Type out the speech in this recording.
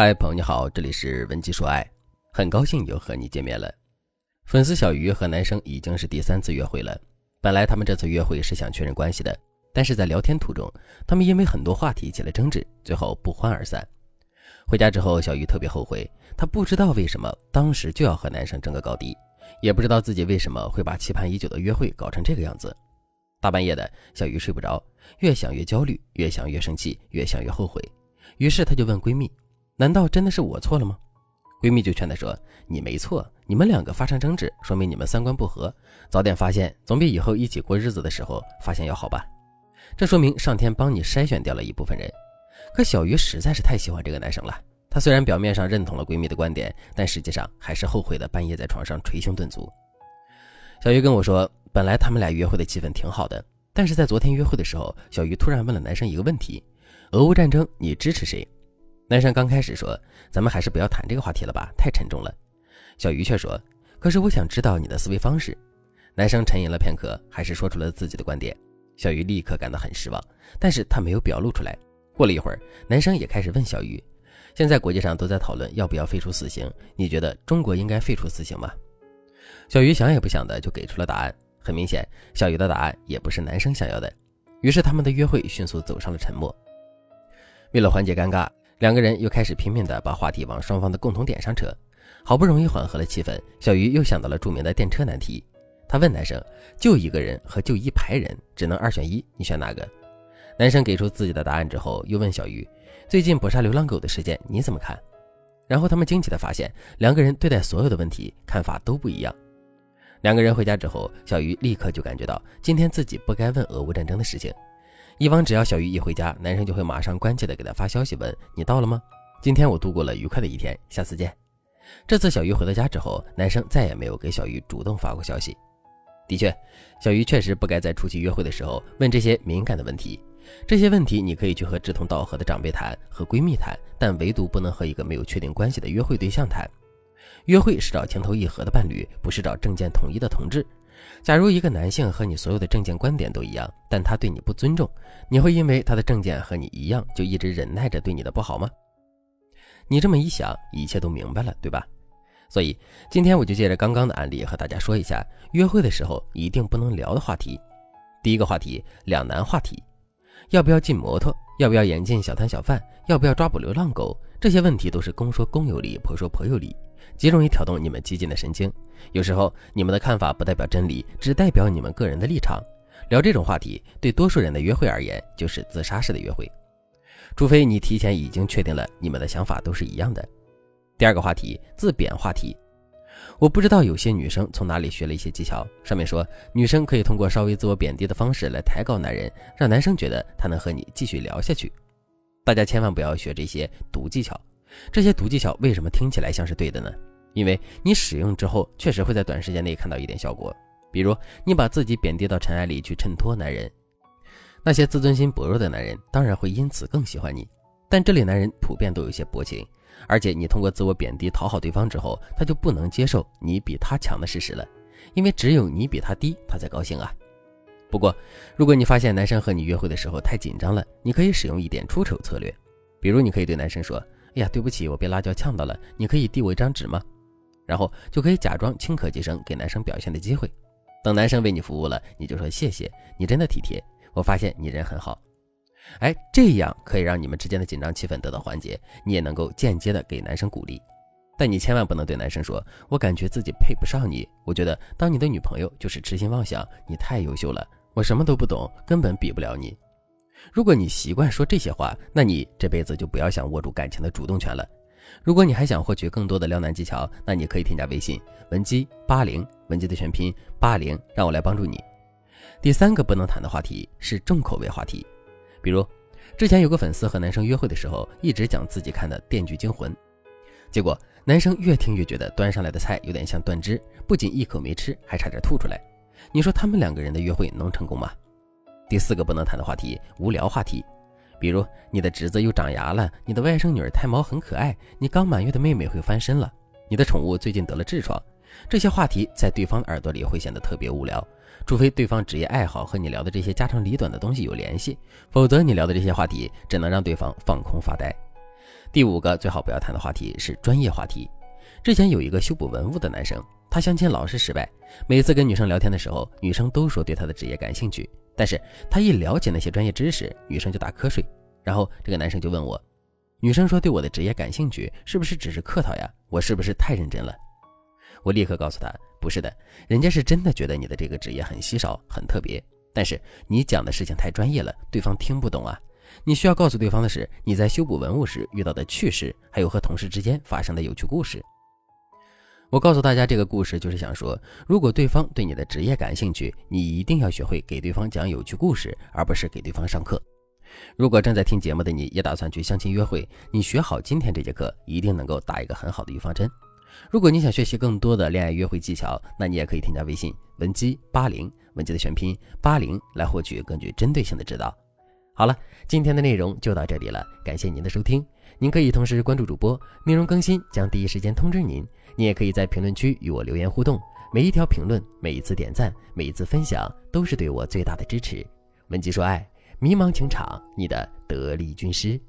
嗨，朋友你好，这里是文姬说爱，很高兴又和你见面了。粉丝小鱼和男生已经是第三次约会了。本来他们这次约会是想确认关系的，但是在聊天途中，他们因为很多话题起了争执，最后不欢而散。回家之后，小鱼特别后悔，她不知道为什么当时就要和男生争个高低，也不知道自己为什么会把期盼已久的约会搞成这个样子。大半夜的，小鱼睡不着，越想越焦虑，越想越生气，越想越后悔。于是她就问闺蜜。难道真的是我错了吗？闺蜜就劝她说：“你没错，你们两个发生争执，说明你们三观不合，早点发现总比以后一起过日子的时候发现要好吧？这说明上天帮你筛选掉了一部分人。”可小鱼实在是太喜欢这个男生了，她虽然表面上认同了闺蜜的观点，但实际上还是后悔的半夜在床上捶胸顿足。小鱼跟我说，本来他们俩约会的气氛挺好的，但是在昨天约会的时候，小鱼突然问了男生一个问题：“俄乌战争，你支持谁？”男生刚开始说：“咱们还是不要谈这个话题了吧，太沉重了。”小鱼却说：“可是我想知道你的思维方式。”男生沉吟了片刻，还是说出了自己的观点。小鱼立刻感到很失望，但是他没有表露出来。过了一会儿，男生也开始问小鱼：“现在国际上都在讨论要不要废除死刑，你觉得中国应该废除死刑吗？”小鱼想也不想的就给出了答案。很明显，小鱼的答案也不是男生想要的。于是他们的约会迅速走上了沉默。为了缓解尴尬。两个人又开始拼命地把话题往双方的共同点上扯，好不容易缓和了气氛，小鱼又想到了著名的电车难题。他问男生：“就一个人和就一排人，只能二选一，你选哪个？”男生给出自己的答案之后，又问小鱼：“最近捕杀流浪狗的事件你怎么看？”然后他们惊奇地发现，两个人对待所有的问题看法都不一样。两个人回家之后，小鱼立刻就感觉到今天自己不该问俄乌战争的事情。以往只要小鱼一回家，男生就会马上关切的给她发消息问你到了吗？今天我度过了愉快的一天，下次见。这次小鱼回到家之后，男生再也没有给小鱼主动发过消息。的确，小鱼确实不该在出去约会的时候问这些敏感的问题。这些问题你可以去和志同道合的长辈谈，和闺蜜谈，但唯独不能和一个没有确定关系的约会对象谈。约会是找情投意合的伴侣，不是找政见统一的同志。假如一个男性和你所有的政见观点都一样，但他对你不尊重，你会因为他的政见和你一样就一直忍耐着对你的不好吗？你这么一想，一切都明白了，对吧？所以今天我就借着刚刚的案例和大家说一下，约会的时候一定不能聊的话题。第一个话题，两难话题：要不要进摩托？要不要演进小摊小贩？要不要抓捕流浪狗？这些问题都是公说公有理，婆说婆有理。极容易挑动你们激进的神经，有时候你们的看法不代表真理，只代表你们个人的立场。聊这种话题，对多数人的约会而言，就是自杀式的约会，除非你提前已经确定了你们的想法都是一样的。第二个话题，自贬话题。我不知道有些女生从哪里学了一些技巧，上面说女生可以通过稍微自我贬低的方式来抬高男人，让男生觉得他能和你继续聊下去。大家千万不要学这些毒技巧。这些毒技巧为什么听起来像是对的呢？因为你使用之后，确实会在短时间内看到一点效果。比如，你把自己贬低到尘埃里去衬托男人，那些自尊心薄弱的男人当然会因此更喜欢你。但这类男人普遍都有些薄情，而且你通过自我贬低讨好对方之后，他就不能接受你比他强的事实了，因为只有你比他低，他才高兴啊。不过，如果你发现男生和你约会的时候太紧张了，你可以使用一点出丑策略，比如你可以对男生说。哎呀，对不起，我被辣椒呛到了。你可以递我一张纸吗？然后就可以假装轻咳几声，给男生表现的机会。等男生为你服务了，你就说谢谢，你真的体贴。我发现你人很好。哎，这样可以让你们之间的紧张气氛得到缓解，你也能够间接的给男生鼓励。但你千万不能对男生说：“我感觉自己配不上你，我觉得当你的女朋友就是痴心妄想，你太优秀了，我什么都不懂，根本比不了你。”如果你习惯说这些话，那你这辈子就不要想握住感情的主动权了。如果你还想获取更多的撩男技巧，那你可以添加微信文姬八零，文姬的全拼八零，让我来帮助你。第三个不能谈的话题是重口味话题，比如之前有个粉丝和男生约会的时候，一直讲自己看的《电锯惊魂》，结果男生越听越觉得端上来的菜有点像断肢，不仅一口没吃，还差点吐出来。你说他们两个人的约会能成功吗？第四个不能谈的话题，无聊话题，比如你的侄子又长牙了，你的外甥女儿胎毛很可爱，你刚满月的妹妹会翻身了，你的宠物最近得了痔疮，这些话题在对方耳朵里会显得特别无聊，除非对方职业爱好和你聊的这些家长里短的东西有联系，否则你聊的这些话题只能让对方放空发呆。第五个最好不要谈的话题是专业话题。之前有一个修补文物的男生，他相亲老是失败，每次跟女生聊天的时候，女生都说对他的职业感兴趣，但是他一了解那些专业知识，女生就打瞌睡。然后这个男生就问我，女生说对我的职业感兴趣，是不是只是客套呀？我是不是太认真了？我立刻告诉他，不是的，人家是真的觉得你的这个职业很稀少、很特别，但是你讲的事情太专业了，对方听不懂啊。你需要告诉对方的是你在修补文物时遇到的趣事，还有和同事之间发生的有趣故事。我告诉大家这个故事，就是想说，如果对方对你的职业感兴趣，你一定要学会给对方讲有趣故事，而不是给对方上课。如果正在听节目的你也打算去相亲约会，你学好今天这节课，一定能够打一个很好的预防针。如果你想学习更多的恋爱约会技巧，那你也可以添加微信文姬八零，文姬的全拼八零，来获取更具针对性的指导。好了，今天的内容就到这里了，感谢您的收听。您可以同时关注主播，内容更新将第一时间通知您。你也可以在评论区与我留言互动，每一条评论、每一次点赞、每一次分享，都是对我最大的支持。文姬说爱，迷茫情场，你的得力军师。